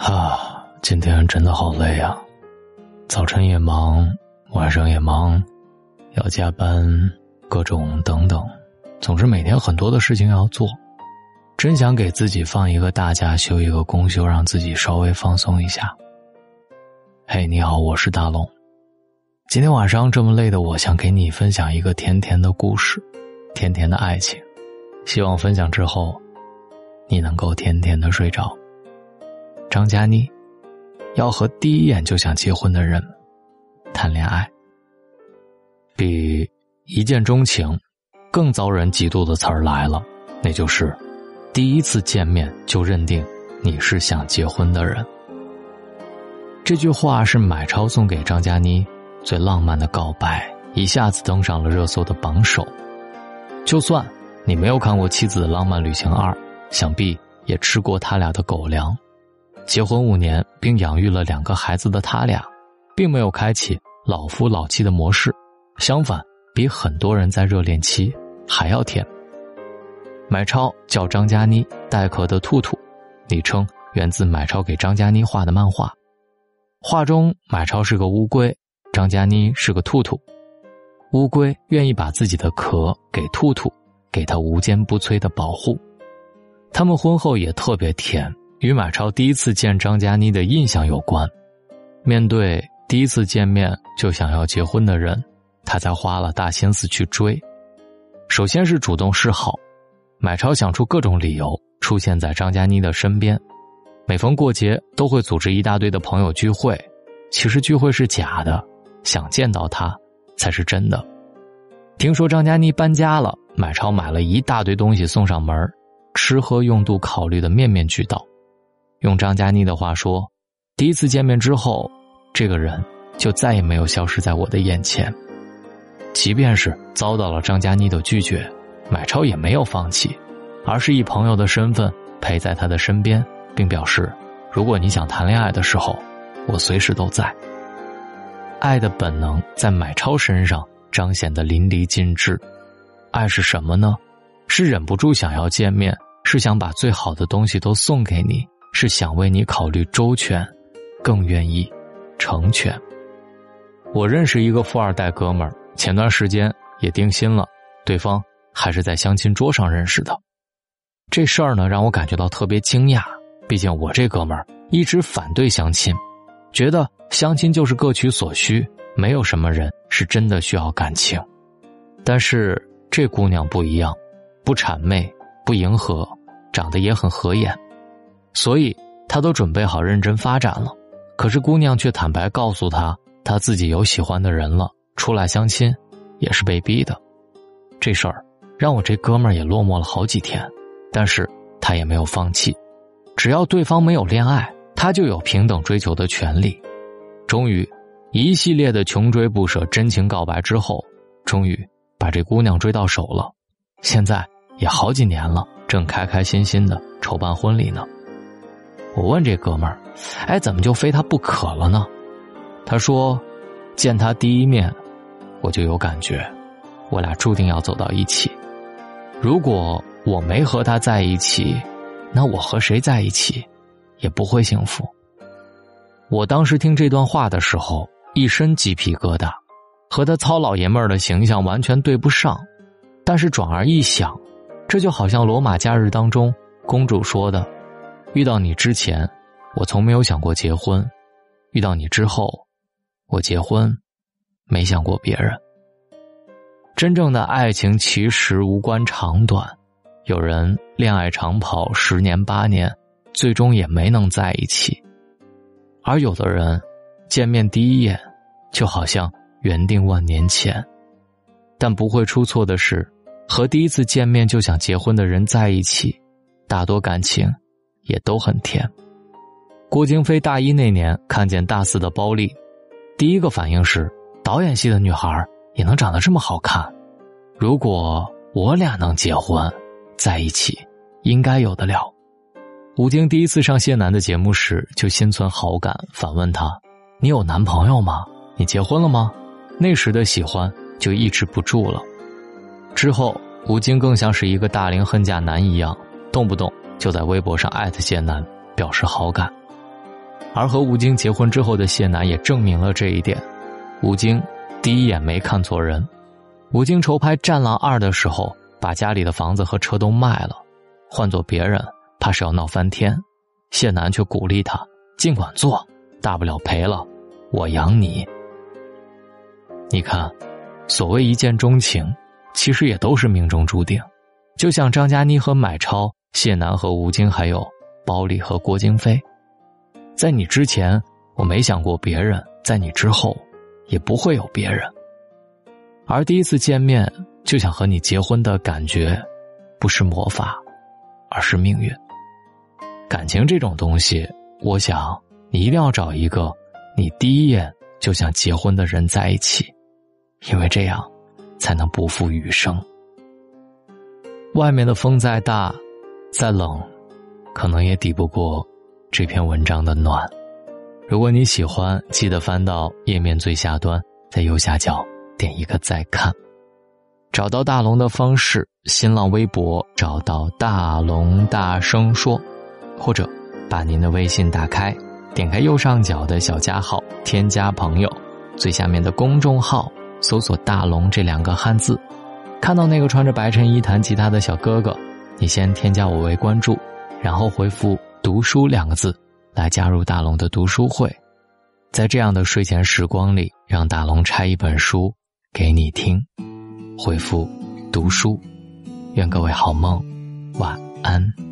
啊，今天真的好累啊！早晨也忙，晚上也忙，要加班，各种等等，总之每天很多的事情要做。真想给自己放一个大假，休一个公休，让自己稍微放松一下。嘿，你好，我是大龙。今天晚上这么累的我，想给你分享一个甜甜的故事，甜甜的爱情。希望分享之后，你能够甜甜的睡着。张嘉倪要和第一眼就想结婚的人谈恋爱，比一见钟情更遭人嫉妒的词儿来了，那就是第一次见面就认定你是想结婚的人。这句话是买超送给张嘉倪最浪漫的告白，一下子登上了热搜的榜首。就算你没有看过《妻子的浪漫旅行二》，想必也吃过他俩的狗粮。结婚五年并养育了两个孩子的他俩，并没有开启老夫老妻的模式，相反，比很多人在热恋期还要甜。买超叫张嘉倪，带壳的兔兔，昵称源自买超给张嘉倪画的漫画。画中买超是个乌龟，张嘉倪是个兔兔。乌龟愿意把自己的壳给兔兔，给他无坚不摧的保护。他们婚后也特别甜。与马超第一次见张嘉倪的印象有关。面对第一次见面就想要结婚的人，他才花了大心思去追。首先是主动示好，买超想出各种理由出现在张嘉倪的身边。每逢过节都会组织一大堆的朋友聚会，其实聚会是假的，想见到他才是真的。听说张嘉倪搬家了，买超买了一大堆东西送上门吃喝用度考虑的面面俱到。用张嘉倪的话说，第一次见面之后，这个人就再也没有消失在我的眼前。即便是遭到了张嘉倪的拒绝，买超也没有放弃，而是以朋友的身份陪在他的身边，并表示：如果你想谈恋爱的时候，我随时都在。爱的本能在买超身上彰显的淋漓尽致。爱是什么呢？是忍不住想要见面，是想把最好的东西都送给你。是想为你考虑周全，更愿意成全。我认识一个富二代哥们儿，前段时间也定心了，对方还是在相亲桌上认识的。这事儿呢，让我感觉到特别惊讶。毕竟我这哥们儿一直反对相亲，觉得相亲就是各取所需，没有什么人是真的需要感情。但是这姑娘不一样，不谄媚，不迎合，长得也很合眼。所以他都准备好认真发展了，可是姑娘却坦白告诉他，他自己有喜欢的人了，出来相亲也是被逼的。这事儿让我这哥们儿也落寞了好几天，但是他也没有放弃，只要对方没有恋爱，他就有平等追求的权利。终于，一系列的穷追不舍、真情告白之后，终于把这姑娘追到手了。现在也好几年了，正开开心心的筹办婚礼呢。我问这哥们儿：“哎，怎么就非他不可了呢？”他说：“见他第一面，我就有感觉，我俩注定要走到一起。如果我没和他在一起，那我和谁在一起，也不会幸福。”我当时听这段话的时候，一身鸡皮疙瘩，和他糙老爷们儿的形象完全对不上。但是转而一想，这就好像罗马假日当中公主说的。遇到你之前，我从没有想过结婚；遇到你之后，我结婚，没想过别人。真正的爱情其实无关长短，有人恋爱长跑十年八年，最终也没能在一起；而有的人见面第一眼，就好像缘定万年前。但不会出错的是，和第一次见面就想结婚的人在一起，大多感情。也都很甜。郭京飞大一那年看见大四的包丽，第一个反应是：导演系的女孩也能长得这么好看？如果我俩能结婚，在一起，应该有的了。吴京第一次上谢楠的节目时就心存好感，反问他：“你有男朋友吗？你结婚了吗？”那时的喜欢就抑制不住了。之后，吴京更像是一个大龄恨嫁男一样，动不动。就在微博上艾特谢楠，表示好感。而和吴京结婚之后的谢楠也证明了这一点。吴京第一眼没看错人。吴京筹拍《战狼二》的时候，把家里的房子和车都卖了，换做别人，怕是要闹翻天。谢楠却鼓励他尽管做，大不了赔了，我养你。你看，所谓一见钟情，其实也都是命中注定。就像张嘉倪和买超，谢楠和吴京，还有包丽和郭京飞。在你之前，我没想过别人；在你之后，也不会有别人。而第一次见面就想和你结婚的感觉，不是魔法，而是命运。感情这种东西，我想你一定要找一个你第一眼就想结婚的人在一起，因为这样才能不负余生。外面的风再大，再冷，可能也抵不过。这篇文章的暖，如果你喜欢，记得翻到页面最下端，在右下角点一个再看。找到大龙的方式：新浪微博找到大龙大声说，或者把您的微信打开，点开右上角的小加号，添加朋友，最下面的公众号搜索“大龙”这两个汉字，看到那个穿着白衬衣弹吉他的小哥哥，你先添加我为关注，然后回复。读书两个字，来加入大龙的读书会，在这样的睡前时光里，让大龙拆一本书给你听。回复“读书”，愿各位好梦，晚安。